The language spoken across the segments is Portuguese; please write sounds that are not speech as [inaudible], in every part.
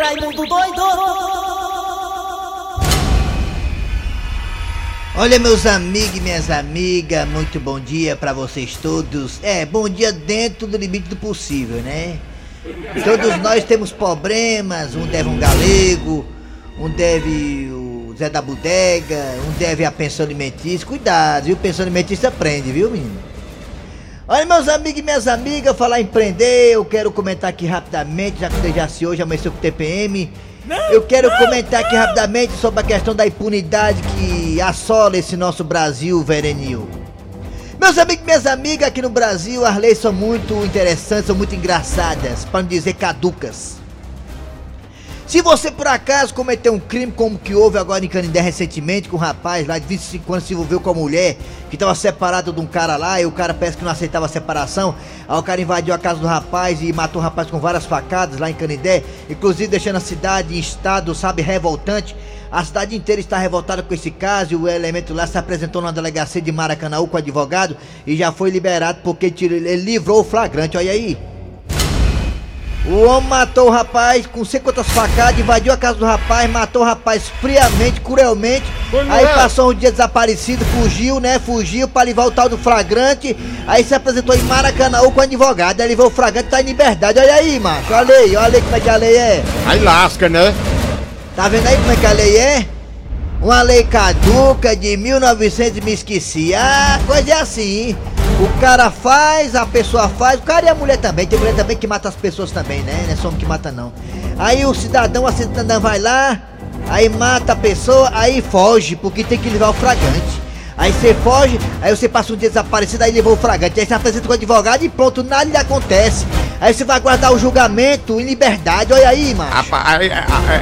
Raimundo doido! Olha, meus amigos e minhas amigas, muito bom dia pra vocês todos. É, bom dia dentro do limite do possível, né? Todos nós temos problemas, um deve um galego, um deve o Zé da Bodega, um deve a pensão alimentícia. Cuidado, viu? Pensão alimentícia aprende, viu, menino? Olha, meus amigos e minhas amigas, falar em empreender, eu quero comentar aqui rapidamente, já que o Dejaci hoje amanheceu com o TPM. Eu quero comentar aqui rapidamente sobre a questão da impunidade que assola esse nosso Brasil verenil. Meus amigos e minhas amigas, aqui no Brasil as leis são muito interessantes, são muito engraçadas, para não dizer caducas. Se você por acaso cometeu um crime como que houve agora em Canindé recentemente, com um rapaz lá de 25 anos se envolveu com a mulher que estava separado de um cara lá e o cara parece que não aceitava a separação. Aí o cara invadiu a casa do rapaz e matou o rapaz com várias facadas lá em Canindé, inclusive deixando a cidade em estado, sabe, revoltante. A cidade inteira está revoltada com esse caso e o elemento lá se apresentou na delegacia de Maracanã com o advogado e já foi liberado porque ele livrou o flagrante, olha aí. O homem matou o rapaz com sei quantas facadas, invadiu a casa do rapaz, matou o rapaz friamente, cruelmente. aí passou um dia desaparecido, fugiu, né? Fugiu para levar o tal do flagrante. Aí se apresentou em Maracanã com advogado. Aí levou o flagrante, tá em liberdade. Olha aí, macho. Olha aí, olha aí como é que a lei é. Aí lasca, né? Tá vendo aí como é que a lei é? Uma lei caduca de 1900 me esqueci. Ah, coisa é assim. O cara faz, a pessoa faz, o cara e a mulher também. Tem mulher também que mata as pessoas também, né? Não é só homem que mata não. Aí o cidadão, a cidadã vai lá, aí mata a pessoa, aí foge, porque tem que levar o fragante. Aí você foge, aí você passa um dia desaparecido, aí levou o fragante. Aí você apresenta com o advogado e pronto, nada lhe acontece. Aí você vai guardar o julgamento em liberdade, olha aí, mano. Rapaz,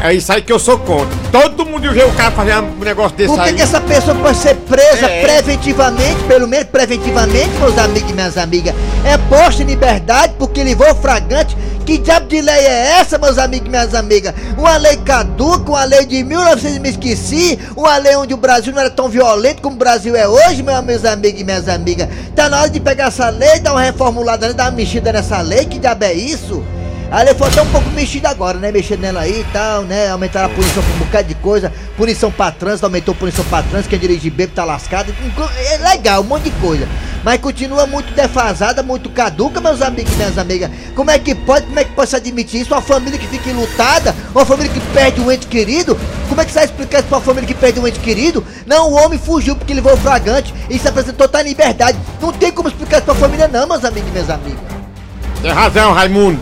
é, isso aí que eu sou contra. Todo mundo vê o cara fazer um negócio desse Por que aí. que essa pessoa pode ser presa é. preventivamente, pelo menos preventivamente, meus amigos e minhas amigas? É posta em liberdade porque levou fragante que diabo de lei é essa, meus amigos e minhas amigas? Uma lei caduca, uma lei de 1900 me esqueci, uma lei onde o Brasil não era tão violento como o Brasil é hoje, meus amigos e minhas amigas. Tá na hora de pegar essa lei, dar uma reformulada, dar uma mexida nessa lei, que diabo é isso? A lei foi até um pouco mexida agora, né? Mexendo nela aí e tal, né? Aumentaram a punição por um bocado de coisa. Punição pra trânsito, aumentou a punição pra trânsito. Quem dirige bêbado tá lascado. É legal, um monte de coisa. Mas continua muito defasada, muito caduca, meus amigos e minhas amigas. Como é que pode, como é que pode se admitir isso? Uma família que fica enlutada, uma família que perde um ente querido. Como é que você vai explicar isso pra uma família que perde um ente querido? Não, o homem fugiu porque levou o fragante e se apresentou, tá em liberdade. Não tem como explicar isso pra família, não, meus amigos e minhas amigas. Tem razão, Raimundo.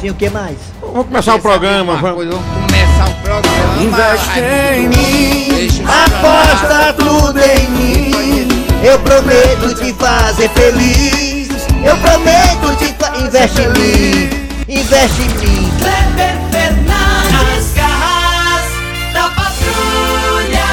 Sim, o que mais? Vamos começar o programa. Vamos. Vamos começar o programa. Investe em mim, aposta tudo em mim. Eu prometo te fazer feliz. Eu prometo te fa... investe em mim, investe em mim. Kleber Fernandes, garras da patrulha.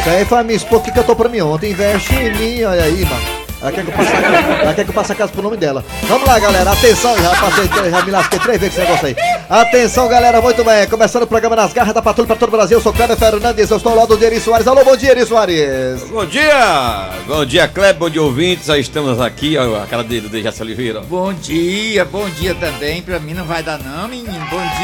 Isso aí foi a minha esposa que cantou pra mim ontem. Investe em mim, olha aí, mano. Ela quer que eu passe a casa, ela quer que eu passe a casa pro nome dela. Vamos lá, galera. Atenção, já passei, já me lasquei três vezes esse negócio aí. Atenção, galera, muito bem. Começando o programa nas garras da patrulha pra todo o Brasil. Eu sou Kleber Fernandes, eu estou ao lado do Eri Soares. Alô, bom dia, Eri Soares. Bom dia! Bom dia, Kleber, bom dia, ouvintes. Aí estamos aqui, ó, a cara dele, do Dejaci Oliveira. Bom dia, bom dia também. Pra mim não vai dar não, menino. Bom dia,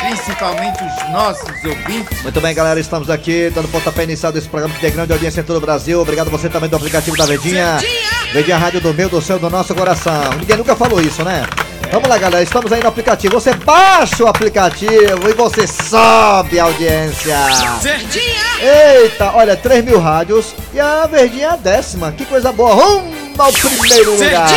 principalmente os nossos ouvintes. Muito bem, galera, estamos aqui dando pontapé inicial desse programa que tem grande audiência em todo o Brasil. Obrigado você também do aplicativo da Verdinha. Verdinha Rádio do meu, do seu, do nosso coração. Ninguém nunca falou isso, né? Vamos lá, galera, estamos aí no aplicativo. Você baixa o aplicativo e você sobe a audiência. Eita, olha, 3 mil rádios e a Verdinha é a décima. Que coisa boa. Rumo ao primeiro lugar.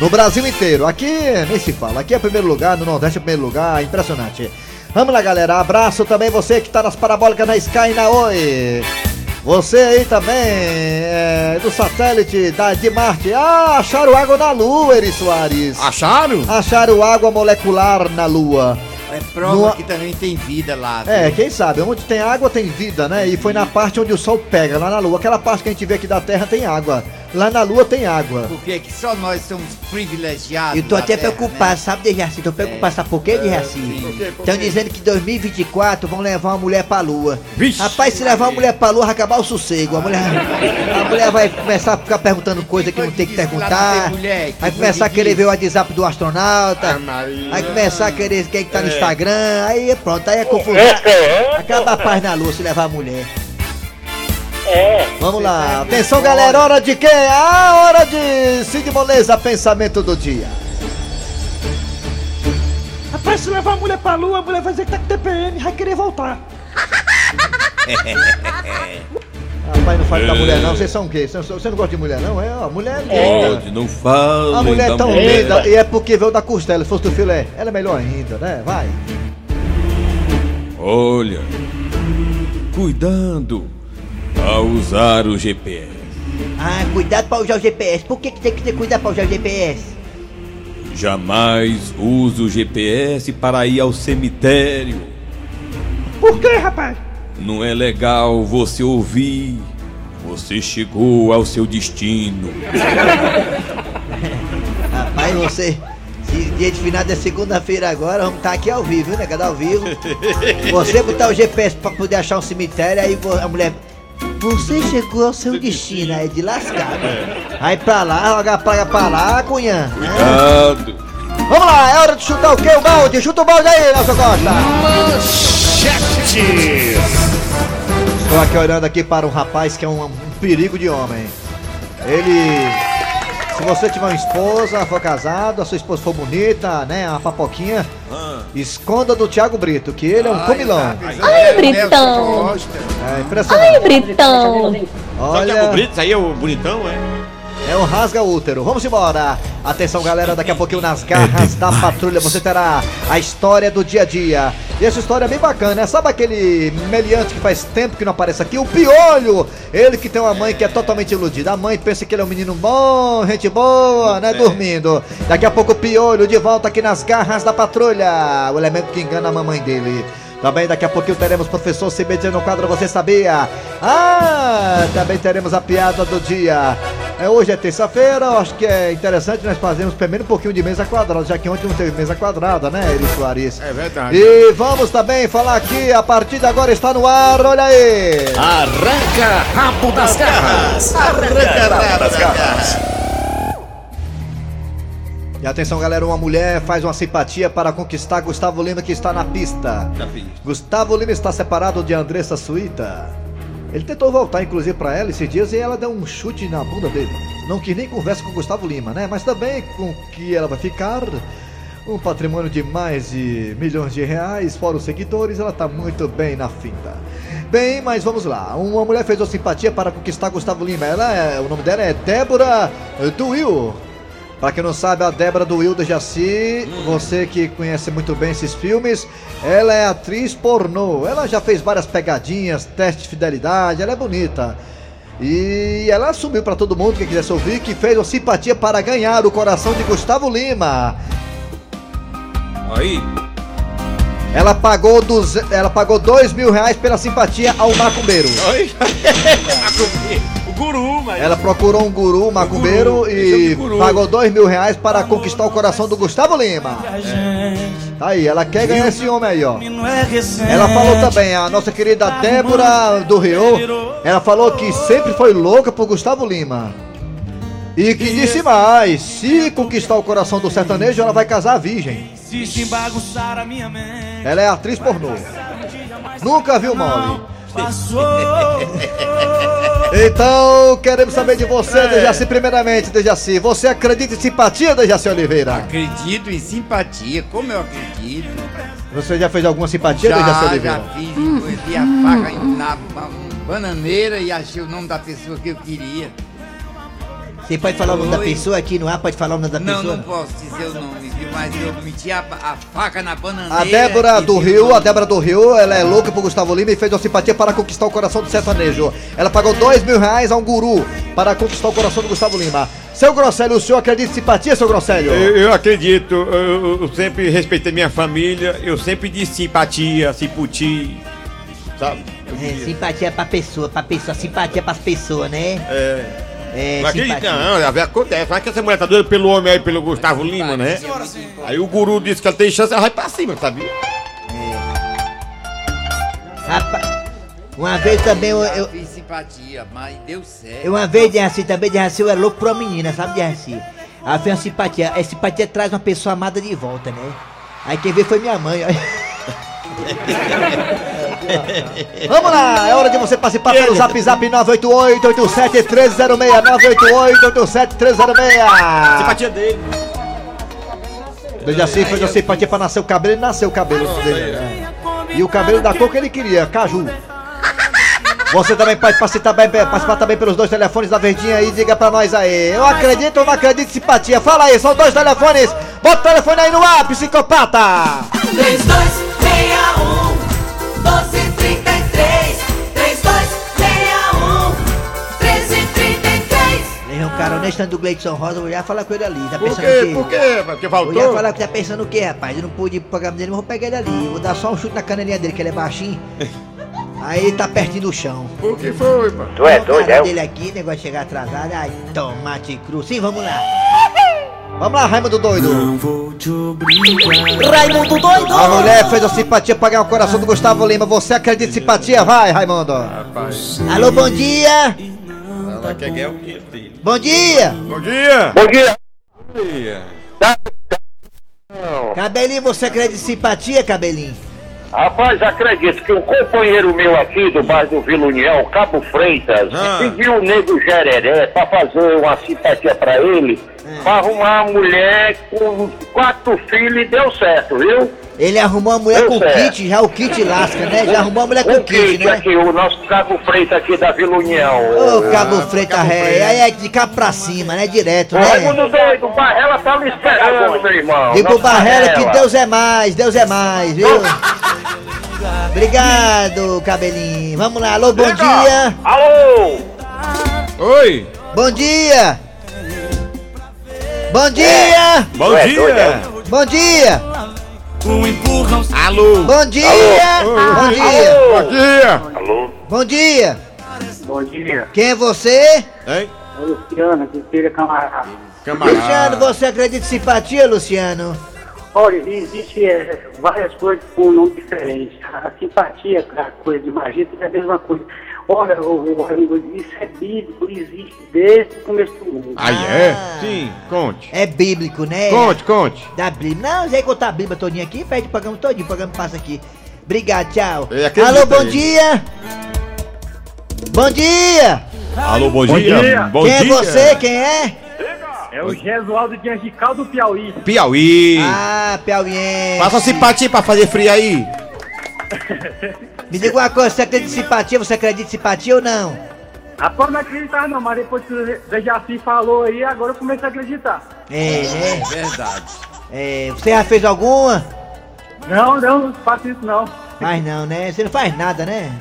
No Brasil inteiro. Aqui nem se fala. Aqui é primeiro lugar, no Nordeste é primeiro lugar. Impressionante. Vamos lá, galera. Abraço também você que tá nas parabólicas na Sky e na Oi. Você aí também, é, do satélite da, de Marte. Ah, acharam água na Lua, Eri Soares. Acharam? Acharam água molecular na Lua. É prova No- que também tem vida lá. É, viu? quem sabe, onde tem água tem vida, né? E foi na parte onde o sol pega, lá na Lua. Aquela parte que a gente vê aqui da Terra tem água. Lá na lua tem água. Porque que só nós somos privilegiados. Eu tô até Terra, preocupado, né? sabe, Dejaci? Tô preocupado, sabe por quê, Dejaci? Por Estão dizendo que em 2024 vão levar uma mulher pra lua. Vixe. Rapaz, se levar uma mulher pra lua, vai acabar o sossego. A mulher, a mulher vai começar a ficar perguntando coisa que não tem que que que perguntar. mulher, que Vai foi começar a que querer ver o WhatsApp do astronauta. Ah. Vai começar a querer quem que tá no É. Instagram. Aí pronto, aí é confusão. Acaba a paz na lua se levar a mulher. Vamos lá, atenção galera, hora de quê? A hora de Cid Moleza, pensamento do dia. Rapaz, se levar a mulher pra lua, a mulher vai dizer que tá com TPM, vai querer voltar. [laughs] Rapaz, não fale da mulher não, vocês são o quê? Você não gosta de mulher não? É, a mulher é linda. Pode, não fala. A mulher é tão linda e é porque veio da costela, se fosse do filé, ela é melhor ainda, né? Vai. Olha, cuidando ao usar o GPS. Ah, cuidado pra usar o GPS. Por que, que tem que ter cuidado pra usar o GPS? Jamais use o GPS para ir ao cemitério. Por quê, rapaz? Não é legal você ouvir. Você chegou ao seu destino. [laughs] Rapaz, você. Se dia de final é segunda-feira agora, vamos estar aqui ao vivo, viu, negado? Ao vivo. [laughs] Você botar o GPS pra poder achar um cemitério, aí a mulher. Você chegou ao seu destino, aí de lascado. Aí pra lá, a praga pra lá, cunhã. né? Cuidado. Vamos lá, é hora de chutar o quê? O balde, chuta o balde aí, Nelson Costa. Estou aqui olhando aqui para um rapaz que é um, um perigo de homem. Ele. Se você tiver uma esposa, for casado, a sua esposa for bonita, né? Uma papoquinha, esconda do Thiago Brito, que ele é um comilão. Ai, Britão. É impressionante. Ai, Britão. Só é o Olha, Brito, isso aí é o bonitão, é? É um rasga útero. Vamos embora. Atenção, galera, daqui a pouquinho nas garras da patrulha você terá a história do dia a dia. E essa história é bem bacana, né? Sabe aquele meliante que faz tempo que não aparece aqui? O Piolho! Ele que tem uma mãe que é totalmente iludida. A mãe pensa que ele é um menino bom, gente boa, né? Dormindo. Daqui a pouco o Piolho de volta aqui nas garras da patrulha. O elemento que engana a mamãe dele. Também daqui a pouquinho teremos professor CBD no quadro Você Sabia? Ah, também teremos a piada do dia. É, hoje é terça-feira, eu acho que é interessante nós fazermos pelo menos um pouquinho de mesa quadrada, já que ontem não teve mesa quadrada, né, Eri Soares? É verdade. E vamos também falar aqui, a partir de agora está no ar, olha aí! Arranca rabo das garras. Arranca rabo das garras. E atenção galera, uma mulher faz uma simpatia para conquistar Gustavo Lima que está na pista. Já fiz. Gustavo Lima está separado de Andressa Suíta. Ele tentou voltar, inclusive, pra ela esses dias e ela deu um chute na bunda dele. Não quis nem conversa com Gustavo Lima, né? Mas também com que ela vai ficar. Um patrimônio de mais de milhões de reais, fora os seguidores, ela tá muito bem na finta. Bem, mas vamos lá. Uma mulher fez uma simpatia para conquistar Gustavo Lima. Ela é, o nome dela é Débora Duil. Pra quem não sabe, a Débora do Wilda Jaci, você que conhece muito bem esses filmes, ela é atriz pornô. Ela já fez várias pegadinhas, teste de fidelidade, ela é bonita. E ela assumiu pra todo mundo que quisesse ouvir que fez uma simpatia para ganhar o coração de Gustavo Lima. Aí, Ela pagou, duze... ela pagou dois mil reais pela simpatia ao macumbeiro. Oi? [laughs] o guru, mas. Ela procurou um guru macumbeiro guru, é e guru. pagou dois mil reais para conquistar o coração do Gustavo Lima. Tá aí, ela quer ganhar esse homem aí, ó. Ela falou também, a nossa querida Débora do Rio, ela falou que sempre foi louca por Gustavo Lima. E que disse mais, se conquistar o coração do sertanejo, ela vai casar virgem. Ela é atriz pornô. Nunca viu mole. Então, queremos saber de você, Dejaci, primeiramente, Dejaci. Você acredita em simpatia, Dejaci Oliveira? Acredito em simpatia, como eu acredito. Você já fez alguma simpatia, Dejaci Já, já Oliveira? fiz, eu vi a faca na ba- bananeira e achei o nome da pessoa que eu queria. Você pode falar o nome da pessoa aqui no ar? Pode falar o nome da Não, pessoa? não posso dizer o nome, viu? mas eu meti a, a faca na bananeira. A Débora do Rio, a Débora do Rio, ela é louca por Gustavo Lima e fez uma simpatia para conquistar o coração do sertanejo. Ela pagou dois mil reais a um guru para conquistar o coração do Gustavo Lima. Seu Grosselho, o senhor acredita em simpatia, seu Grosselho? Eu, eu acredito, eu, eu- sempre respeitei minha família, eu sempre disse simpatia, simpatia, sabe? É, simpatia pra pessoa, pra pessoa, simpatia pras pessoas, né? é, É, Não acredita não, a velha acontece. Vai que essa mulher tá doida pelo homem aí, pelo Gustavo Lima, né? Aí o guru disse que ela tem chance, ela vai pra cima, sabia? Rapaz, uma vez também eu, eu, fiz simpatia, mas deu certo. uma vez de assim também de assim, eu era louco pra uma menina, sabe de assim? Aí foi uma simpatia. A simpatia traz uma pessoa amada de volta, né? Aí quem veio foi minha mãe. ó. [laughs] [laughs] Vamos lá, é hora de você participar pelo zap zap 988-87-306, 988-87-306. Simpatia dele. Desde assim fez a simpatia pra nascer o cabelo e nasceu o cabelo dele. né? E o cabelo da cor que ele queria, caju. Você também pode participar, também, participar também pelos dois telefones da Verdinha aí, diga pra nós aí. Eu acredito ou não acredito em simpatia? Fala aí, são dois telefones. Bota o telefone aí no ar, psicopata. 3261 1233 3261 1333 Levei um cara honesto do Gleidson Rosa, eu já falar com ele ali. Tá Por pensando quê? o quê? Por quê? Porque Eu faltou? ia falar que tá pensando o quê, rapaz? Eu não pude ir pro programa dele, mas vou pegar ele ali. Eu vou dar só um chute na canelinha dele, que ele é baixinho. [laughs] Aí ele tá pertinho do chão. Por que foi, pá? Tu é O doido, cara é? dele aqui, negócio de chegar atrasado. Ai, tomate cru. Sim, vamos lá. [laughs] Vamos lá, Raimundo doido. Raimundo doido A mulher fez a simpatia pra ganhar o coração do Gustavo Lima. Você acredita em simpatia? Vai, Raimundo. Alô, bom dia. Ela quer ganhar o dinheiro dele. Bom dia. Bom dia! Bom dia. Cabelinho, você acredita em simpatia, cabelinho? Rapaz, acredito que um companheiro meu aqui do bairro do Vila União, Cabo Freitas, Ah. pediu o nego Jereré pra fazer uma simpatia pra ele, pra arrumar uma mulher com quatro filhos e deu certo, viu? Ele arrumou uma mulher Eu com sei. kit, já o kit lasca, né? Já arrumou uma mulher com O kit, kit né? aqui, o nosso Cabo Freitas aqui da Vila União. Ô, Cabo Freita Ré, aí é de cá pra cima, né? Direto, né? Raimundo doido, o Barrela tá me esperando, meu irmão. Digo Nosso Barrela que. Deus é mais, Deus é mais, viu? Obrigado, cabelinho. Vamos lá, alô, bom Liga. dia. Alô! Oi! Bom dia. Bom dia. Bom Tu é dia! doido, é? Bom dia. Alô! Bom dia. Bom Bom dia. Bom dia! Alô? Bom dia. Bom dia, Quem é você? Hein? é o Luciano, que filha camarada. Camarada. Luciano, você acredita em simpatia, Luciano? Olha, existe é, várias coisas com nome diferente. A simpatia, a coisa de magia, é a mesma coisa. Olha, o, o, amigo, isso é bíblico, existe desde o começo do mundo. Aí é? Ah. Sim, conte. É bíblico, né? Conte, conte. Da Bíblia. Não, já contar a Bíblia todinha aqui, pede o programa todinho, o programa passa aqui. Obrigado, tchau. Acredito Alô, bom aí. dia. Bom dia. Alô, bom, Bom dia. dia. Bom quem dia. é você? Quem é? É o Gesualdo de Angical do Piauí. Piauí. Ah, Piauiense. Faça simpatia pra fazer frio aí. Me diga uma coisa, você acredita em simpatia? Você acredita em simpatia ou não? Rapaz, não acreditava não, mas depois que o Dejaci falou aí, agora eu comecei a acreditar. É, né? Verdade. É, você já fez alguma? Não, não, não faço isso não. Mas não, né? Você não faz nada, né?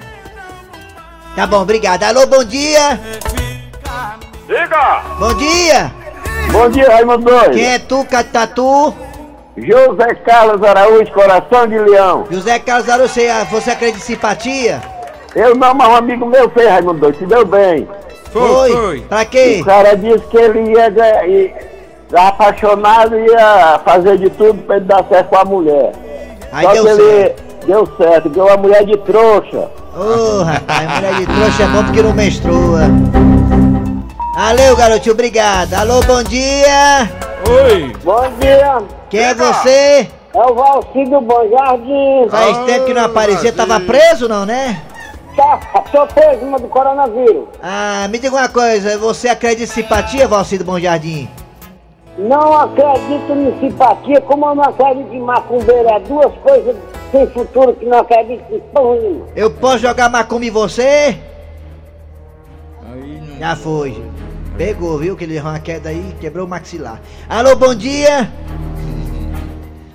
Tá bom, obrigado. Alô, bom dia. Diga! Bom dia. Bom dia, Raimundo. Quem é tu, Catatu? José Carlos Araújo, Coração de Leão. José Carlos Aru, você, você acredita em simpatia? Eu não, mas um amigo meu fez, Raimundo doido, se deu bem. Foi, foi. Pra quê? O cara disse que ele ia, ganhar- ia apaixonado e ia fazer de tudo pra ele dar certo com a mulher. Aí Só deu que ele certo. deu certo, deu uma mulher de trouxa. Ô, rapaz, mulher de trouxa é bom porque não menstrua. Valeu, garotinho, obrigado. Alô, bom dia. Oi. Bom dia, Quem é você? é o Valcido Bom Jardim. Faz tempo que não aparecia, tava preso não, né? Tá, tô preso do coronavírus. Ah, me diga uma coisa, você acredita em simpatia, Valcido Bom Jardim? Não acredito em simpatia, como eu não acredito em macumbeiro. É duas coisas sem futuro que não acredito em porra nenhuma. Eu posso jogar macumba em você? Já foi. Pegou, viu? Que ele errou uma queda aí, quebrou o maxilar. Alô, bom dia.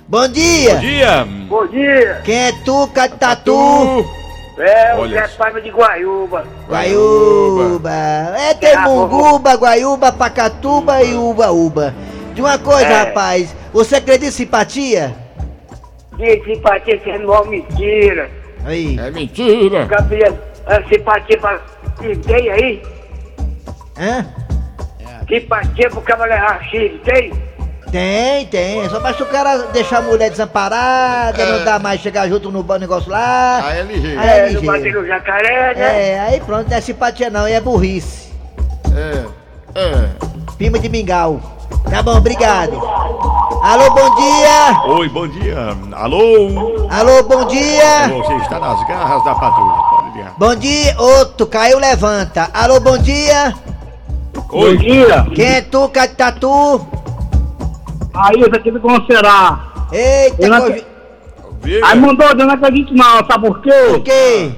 Bom dia. Bom dia. Bom dia, Quem é tu, Catatu? Tu. é o Zé Paiva de Guaiúba. Guaiúba. É, tem Munguba, Guaiúba, Pacatuba e Uba-Uba. De uma coisa, É. rapaz, você acredita em simpatia? De simpatia que é mó mentira. Aí. É mentira. Gabriel, a simpatia pra ninguém aí. Hã? Simpatia pro cara levar chifre, tem? Tem, tem. Só basta o cara deixar a mulher desamparada, não dá mais chegar junto no bom negócio lá. Aí é ligeiro. Aí é É, no jacaré, né? É, aí pronto, não é simpatia não, aí é burrice. É. É. Pima de mingau. Tá bom, obrigado. Alô, bom dia! Oi, bom dia. Alô? Alô, bom dia! Você está nas garras da patrulha. Pode ligar. Bom dia, outro, caiu, levanta. Alô, bom dia! Oi. dia. Quem é tu, Catatu? Aí, esse aqui do Conserá. Eita, Eu coisa- Viga. Aí mandou, eu não acredito não, sabe por quê? quê?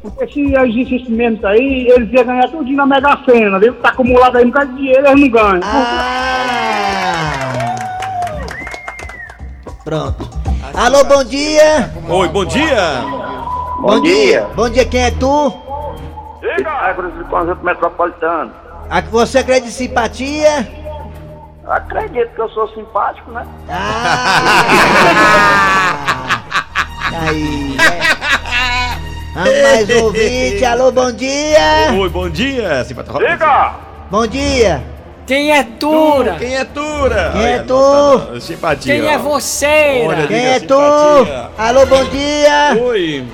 Porque se existisse esse mesmo aí, eles iam ganhar tudo na Mega Sena, viu? Tá acumulado aí um bocado de dinheiro, eles não ganham. Ah! Pronto. Alô, bom dia! Oi, bom dia. Bom dia! Bom dia, quem é tu? Agro do Conjunto Metropolitano. A que você acredita em simpatia? Acredito que eu sou simpático, né? Ah! [laughs] Aí, né? Vamos mais um ouvinte. Alô, bom dia! Oi, bom dia. Simpatia. Bom dia! Quem é Tura? Quem é Tura? Quem é tu? tá- Simpatia. Quem é você? Quem diga é tu? simpatia. Alô, bom dia! Oi.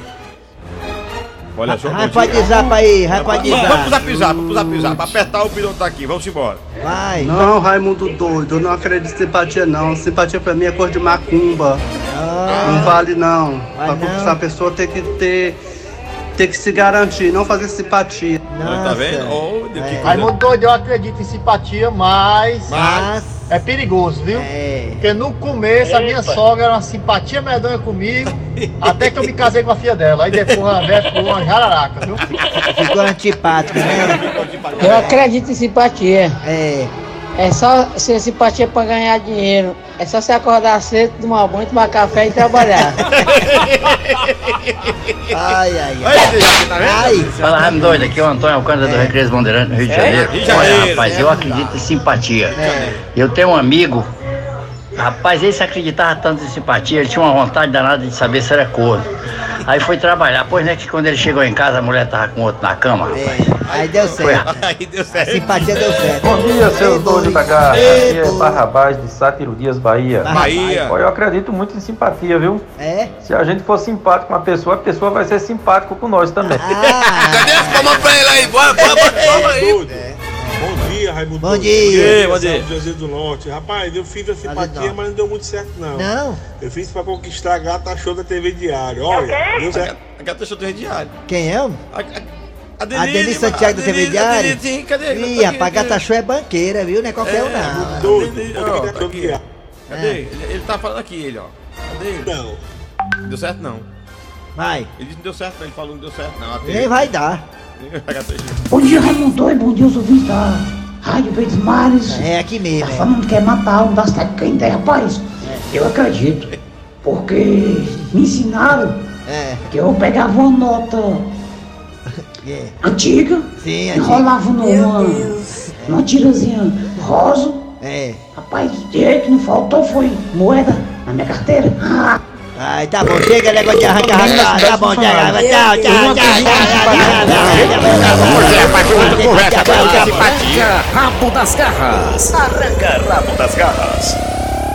Olha só, Vai pra zap aí, vai pra Vamos pro zap. zap zap, pro zap zap. Apertar o pilão tá aqui, vamos embora. Vai. Não, Raimundo doido, eu não acredito em simpatia não. Simpatia pra mim é cor de macumba. Não vale não. Vai pra conquistar a pessoa tem que ter. Tem que se garantir, não fazer simpatia. Tá vendo? Que coisa. Raimundo doido, eu acredito em simpatia, mas Mas. É perigoso, viu? É. Porque no começo a minha sogra era uma simpatia medonha comigo, [laughs] até que eu me casei com a filha dela. Aí depois a velha ficou uma jararaca, viu? Ficou antipático, né? Eu acredito em simpatia. É. É só ser simpatia pra ganhar dinheiro. É só você acordar cedo, tomar banho, tomar café e trabalhar. [laughs] Ai, ai, ai. Tá. Fala, Raimundo doido, aqui é o Antônio Alcântara do Recreio Bandeirante, no Rio de Janeiro. Rio de Janeiro. Olha, rapaz, eu acredito em simpatia. Eu tenho um amigo, rapaz, ele se acreditava tanto em simpatia, ele tinha uma vontade danada de saber se era corno. Aí foi trabalhar, pois né, que quando ele chegou em casa, a mulher tava com outro na cama, rapaz. É. Aí deu certo. Aí deu A certo. simpatia deu certo. Bom dia, seu doido da garra. Aqui é Barrabás de Sátiro Dias, Bahia. Bahia. Eu acredito muito em simpatia, viu? É? Se a gente for simpático com a pessoa, a pessoa vai ser simpático com nós também. Ah, Cadê as palmas pra ele aí? Bora, bora, bora, bora aí. Bom dia, Raimundo. bom dia. Bom dia. José do Norte. Rapaz, eu fiz a do simpatia, Norte. mas não deu muito certo, não. Não? Eu fiz pra conquistar a gata show da TV Diário. Olha, deu certo. A gata deixou do diário. Quem é? A, a, A Denise Santiago da TV Diário? Sim, cadê? Ih, rapaz, gata show é banqueira, viu? Não é qualquer um, não. Doido. Denise, show do diário. Cadê? Ele, ele tá falando aqui, ele, ó. Cadê ele? Não. Deu certo, não. Vai. Ele disse que não deu certo, não. Ele falou que não deu certo, não. Nem vai dar. [laughs] Bom dia, Raimundo doido. Bom dia, os ouvintes da Rádio Verdes Mares. É aqui mesmo, Tá é. falando que quer matar a alma da cidade de Canindé, rapaz. Eu acredito. Porque me ensinaram É. que eu pegava uma nota [laughs] é. antiga, Sim, enrolava numa, numa tirazinha rosa. É. Rapaz, direito que não faltou foi moeda na minha carteira. [laughs] Ah, Ai, tá bom, chega, negócio de arrancar arrancar. Tá bom, tchau, tchau, tchau, tchau, tchau, tchau, Simpatia. Rabo das garras. Arranca rabo das garras.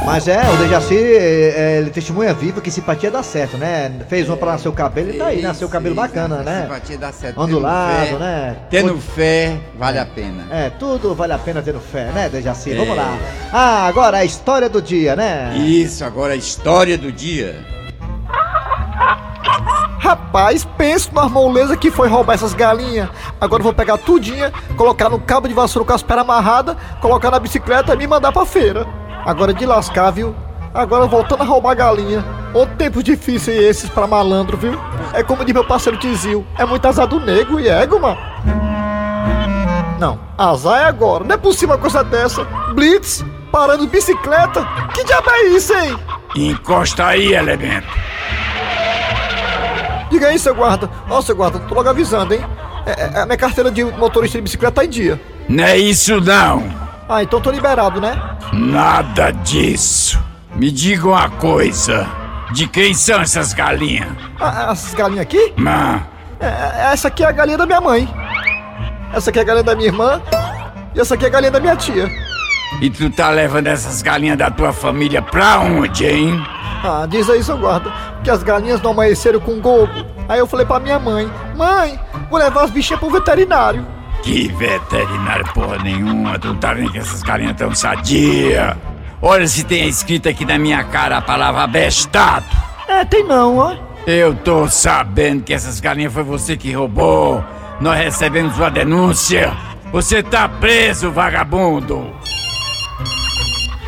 Mas é, o Dejaci, é, é, ele testemunha viva que simpatia dá certo, né? Fez uma pra nascer o cabelo e tá aí, nasceu o cabelo bacana, né? Simpatia dá certo. Ondulado, né? Tendo fé, vale a pena. É, tudo vale a pena tendo fé, né, Dejaci? Vamos lá. Ah, agora a história do dia, né? Isso, agora a história do dia. Rapaz, penso numa moleza que foi roubar essas galinhas. Agora eu vou pegar tudinha, colocar no cabo de vassoura com as pernas amarradas, colocar na bicicleta e me mandar pra feira. Agora de lascar, viu? Agora voltando a roubar galinha. Ô tempos difíceis esses pra malandro, viu? É como diz meu parceiro Tizil, é muito azar do nego e ego, mano. Não, azar é agora, não é possível uma coisa dessa. Blitz, parando bicicleta? Que diabo é isso, hein? Encosta aí, elemento. Diga aí, seu guarda. Ó, seu guarda, tô logo avisando, hein? É, é, a minha carteira de motorista de bicicleta tá em dia. Não é isso não. Ah, então tô liberado, né? Nada disso. Me diga uma coisa. De quem são essas galinhas? Ah, essas galinhas aqui? Não. É, é, essa aqui é a galinha da minha mãe. Essa aqui é a galinha da minha irmã. E essa aqui é a galinha da minha tia. E tu tá levando essas galinhas da tua família pra onde, hein? Ah, diz aí, seu guarda, que as galinhas não amanheceram com gogo. Aí eu falei pra minha mãe, mãe, vou levar as bichinhas pro veterinário. Que veterinário porra nenhuma, tu tá vendo que essas galinhas tão sadia. Olha se tem escrito aqui na minha cara a palavra abestado. É, tem não, ó. Eu tô sabendo que essas galinhas foi você que roubou. Nós recebemos uma denúncia. Você tá preso, vagabundo.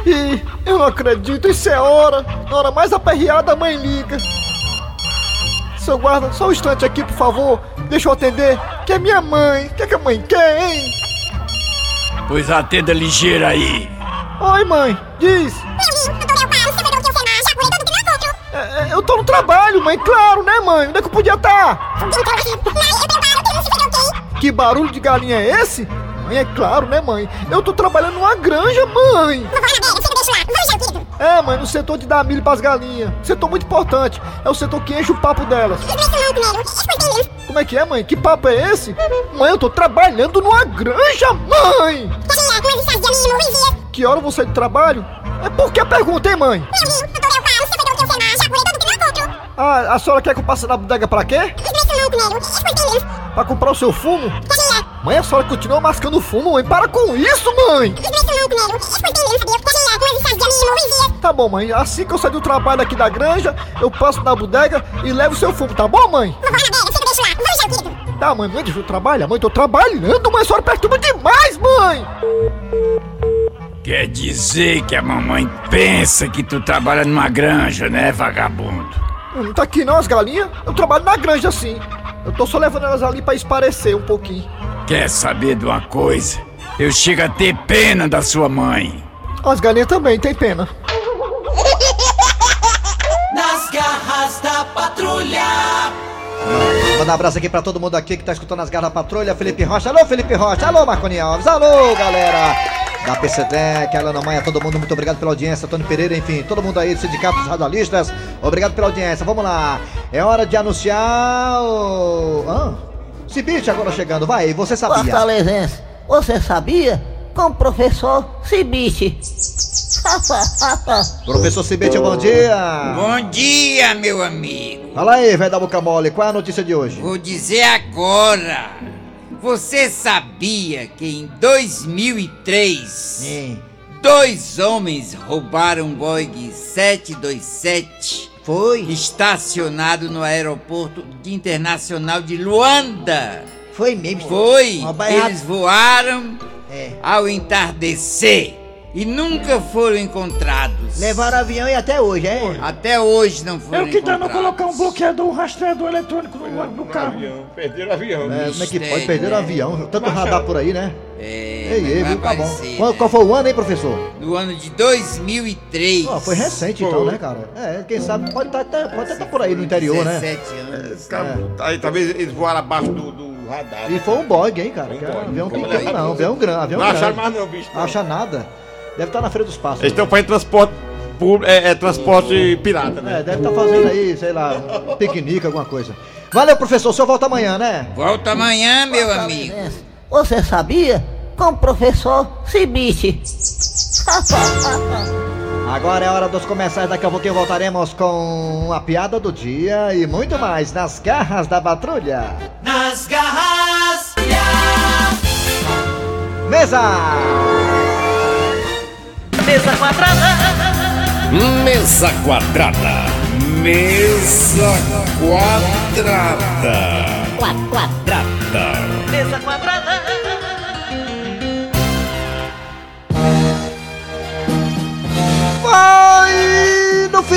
Ih, [laughs] eu não acredito, isso é hora. Na hora mais aperreada, a mãe liga. Seu guarda, só um instante aqui, por favor. Deixa eu atender, que é minha mãe. O que, é que a mãe quer, hein? Pois atenda ligeira aí. Oi, mãe, diz. É, é, eu tô no trabalho, mãe, claro, né, mãe? Onde é que eu podia estar? Que barulho de galinha é esse? Mãe, é claro, né, mãe? Eu tô trabalhando numa granja, mãe. É, mãe, no setor de dar milho pras galinhas. Setor muito importante. É o setor que enche o papo delas. Como é que é, mãe? Que papo é esse? Mãe, eu tô trabalhando numa granja, mãe! Que hora você do trabalho? É por que a pergunta, hein, mãe? Ah, a senhora quer que eu passe na bodega pra quê? Pra comprar o seu fumo? Mãe, a senhora continua mascando fumo, mãe. Para com isso, mãe! Tá bom, mãe. Assim que eu sair do trabalho aqui da granja, eu passo na bodega e levo o seu fumo, tá bom, mãe? Tá, mãe, mãe, deixa eu trabalhar. Mãe, tô trabalhando, mãe. A senhora perturba demais, mãe! Quer dizer que a mamãe pensa que tu trabalha numa granja, né, vagabundo? Não tá aqui não as galinhas? Eu trabalho na granja sim. Eu tô só levando elas ali pra esparecer um pouquinho. Quer saber de uma coisa? Eu chego a ter pena da sua mãe. As galinhas também tem pena. Nas garras da patrulha. Manda um abraço aqui pra todo mundo aqui que tá escutando as garras da patrulha. Felipe Rocha, alô Felipe Rocha, alô Marconi Alves, alô galera da PCDEC, Alana Maia, todo mundo, muito obrigado pela audiência, Tony Pereira, enfim, todo mundo aí do Sindicato dos Radialistas, obrigado pela audiência, vamos lá, é hora de anunciar o... Ah, Cibite agora chegando, vai, você sabia? Fortalezense, você sabia? Com o professor Cibite. [laughs] Professor Cibite, bom dia! Bom dia, meu amigo. Fala aí, velho da boca mole, qual é a notícia de hoje? Vou dizer agora. Você sabia que em 2003 dois homens roubaram um Boeing 727? Foi. Estacionado no aeroporto internacional de Luanda. Foi mesmo? Foi. Eles voaram É. ao entardecer e nunca foram encontrados. Levaram avião e até hoje, é? Até hoje não foram Eu que dá não encontrados. colocar um bloqueador, um rastreador eletrônico no, no carro. Perderam o avião. É, como é que pode perder o né? avião? Tanto radar por aí, né? É, Ei, ei, viu? Tá bom. Qual, né? qual foi o ano, hein, professor? No ano de 2003. Ó, foi recente então, né, cara? É, quem sabe pode estar tá, pode tá por aí no interior, né? 17 anos. Aí talvez eles voaram abaixo do, do radar. E foi um Boeing, hein, cara? Que um avião Como pequeno, não. Avião grande. Avião Não acharam grande. mais não, bicho, não. Acha nada. Deve estar na Feira dos Passos. Eles estão fazendo transporte é, é transporte pirata, né? É, deve estar fazendo aí, sei lá, um piquenique, alguma coisa. Valeu, professor. O senhor volta amanhã, né? Volta amanhã, meu amigo. Você sabia? Com o professor Cibite. [laughs] Agora é hora dos comerciais. Daqui a pouquinho voltaremos com a piada do dia e muito mais nas garras da patrulha. Nas garras. Mesa! Mesa quadrada. Mesa quadrada. Mesa quadrada. Quadrada. Mesa quadrada.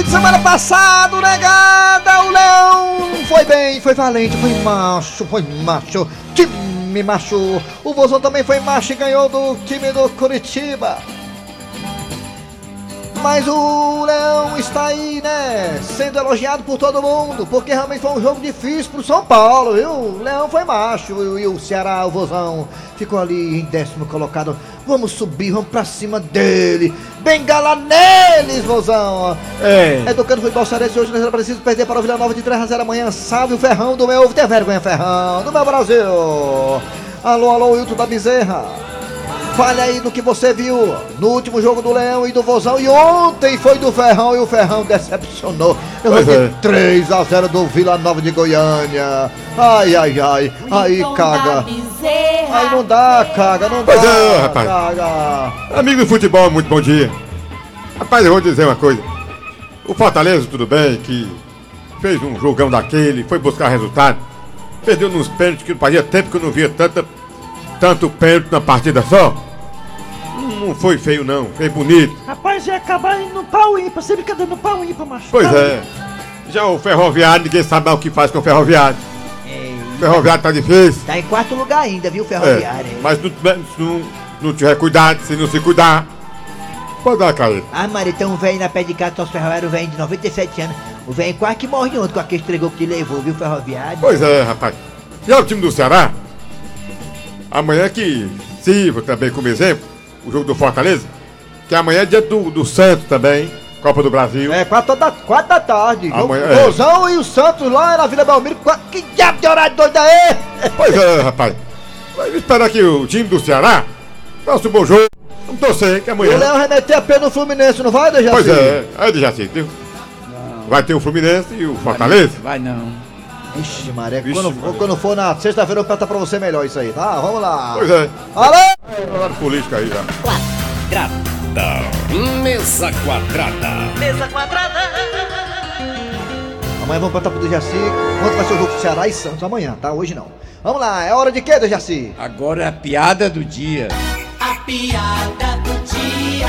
Fim de semana passado, negada, o Leão foi bem, foi valente, foi macho, foi macho, time macho. O Vozão também foi macho e ganhou do time do Curitiba. Mas o Leão está aí, né? Sendo elogiado por todo mundo, porque realmente foi um jogo difícil pro São Paulo, viu? O Leão foi macho e o Ceará, o Vozão, ficou ali em décimo colocado. Vamos subir, vamos pra cima dele. Bengala neles, Vozão. É. Educando Futebol Cearense hoje nós não preciso perder para o Vila Nova de 3 a 0 amanhã. Salve o Ferrão do meu. Tem vergonha, Ferrão, do meu Brasil. Alô, alô, Wilton da Bezerra. Fale aí no que você viu no último jogo do Leão e do Vozão. E ontem foi do Ferrão e o Ferrão decepcionou. Eu vou Pois é. de 3 a 0 do Vila Nova de Goiânia. Ai, ai, ai. Aí caga. Aí não dá, caga, não Pois dá. é, rapaz. Caga. Amigo do futebol, muito bom dia. Rapaz, eu vou dizer uma coisa. O Fortaleza, tudo bem, que fez um jogão daquele, foi buscar resultado. Perdeu nos pênaltis, que fazia tempo que eu não via tanta, tanto pênalti na partida só. Não- foi feio não, foi bonito. Rapaz, ia acabar indo no pau ímpar, sempre fica dando pau ímpar, macho. Pois Pau é. Já o ferroviário, ninguém sabe mais o que faz com o ferroviário. O ferroviário tá difícil. Tá em quarto lugar ainda, viu, Ferroviário? É, mas não, se não, não tiver cuidado, se não se cuidar, pode dar caída. Ah, Maria, tem um velho na pé de casa, nosso ferroviário, um velho de 97 anos. O velho quase que morre ontem com aquele estregou que te levou, viu, ferroviário? Pois é, rapaz. E olha o time do Ceará. Amanhã que sirva também como exemplo, o jogo do Fortaleza. Que amanhã é dia do, do Santos também, Copa do Brasil. É, 4 da, quatro da tarde. Amanhã, do é. Vozão e o Santos lá na Vila Belmiro. Qua- Que diabo de horário doido é esse? Pois é, rapaz. Vamos esperar que o time do Ceará faça um bom jogo. Vamos torcer que O amanhã. Leão vai meter a pena no Fluminense, não vai, Dejaci? Pois é, é de Jaci, viu? Vai ter o Fluminense e o Fortaleza. Vai não. Ixi, Vixe, quando, Maria. quando for na sexta-feira eu peço pra você melhor isso aí, tá? Vamos lá. Pois é. Alô? Falaram política aí já. Mesa quadrada. Mesa quadrada. Amanhã vamos perguntar pro Dejaci quanto vai ser o jogo do Ceará e Santos amanhã, tá? Hoje não. Vamos lá, é hora de quê, Dejaci? Agora é a piada do dia. A piada do dia.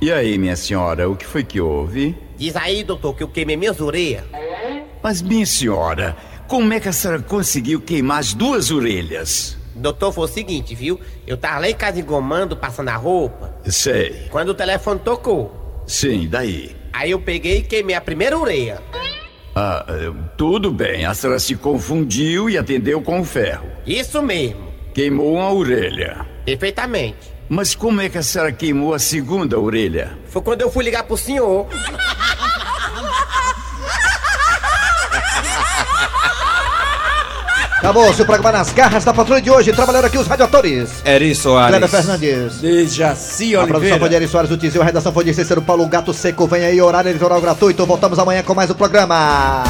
E aí, minha senhora, o que foi que houve? Diz aí, doutor, que eu queimei minhas orelhas. Mas, minha senhora, como é que a senhora conseguiu queimar as duas orelhas? Doutor, foi o seguinte, viu? Eu tava lá em casa engomando, passando a roupa, Sei. quando o telefone tocou. Sim, daí. Aí eu peguei e queimei a primeira orelha. Ah, eh, tudo bem, a senhora se confundiu e atendeu com o ferro. Isso mesmo, Queimou uma orelha. perfeitamente. Mas como é que a senhora queimou a segunda orelha? Foi quando eu fui ligar pro senhor. Acabou seu programa nas garras da patrulha de hoje. Trabalharam aqui os radioatores. Eri Soares. Kleber Fernandes. Dejaci A produção foi de Eri Soares do Tizil, a redação foi de Cícero Paulo Gato Seco. Vem aí, horário eleitoral gratuito. Voltamos amanhã com mais um programa.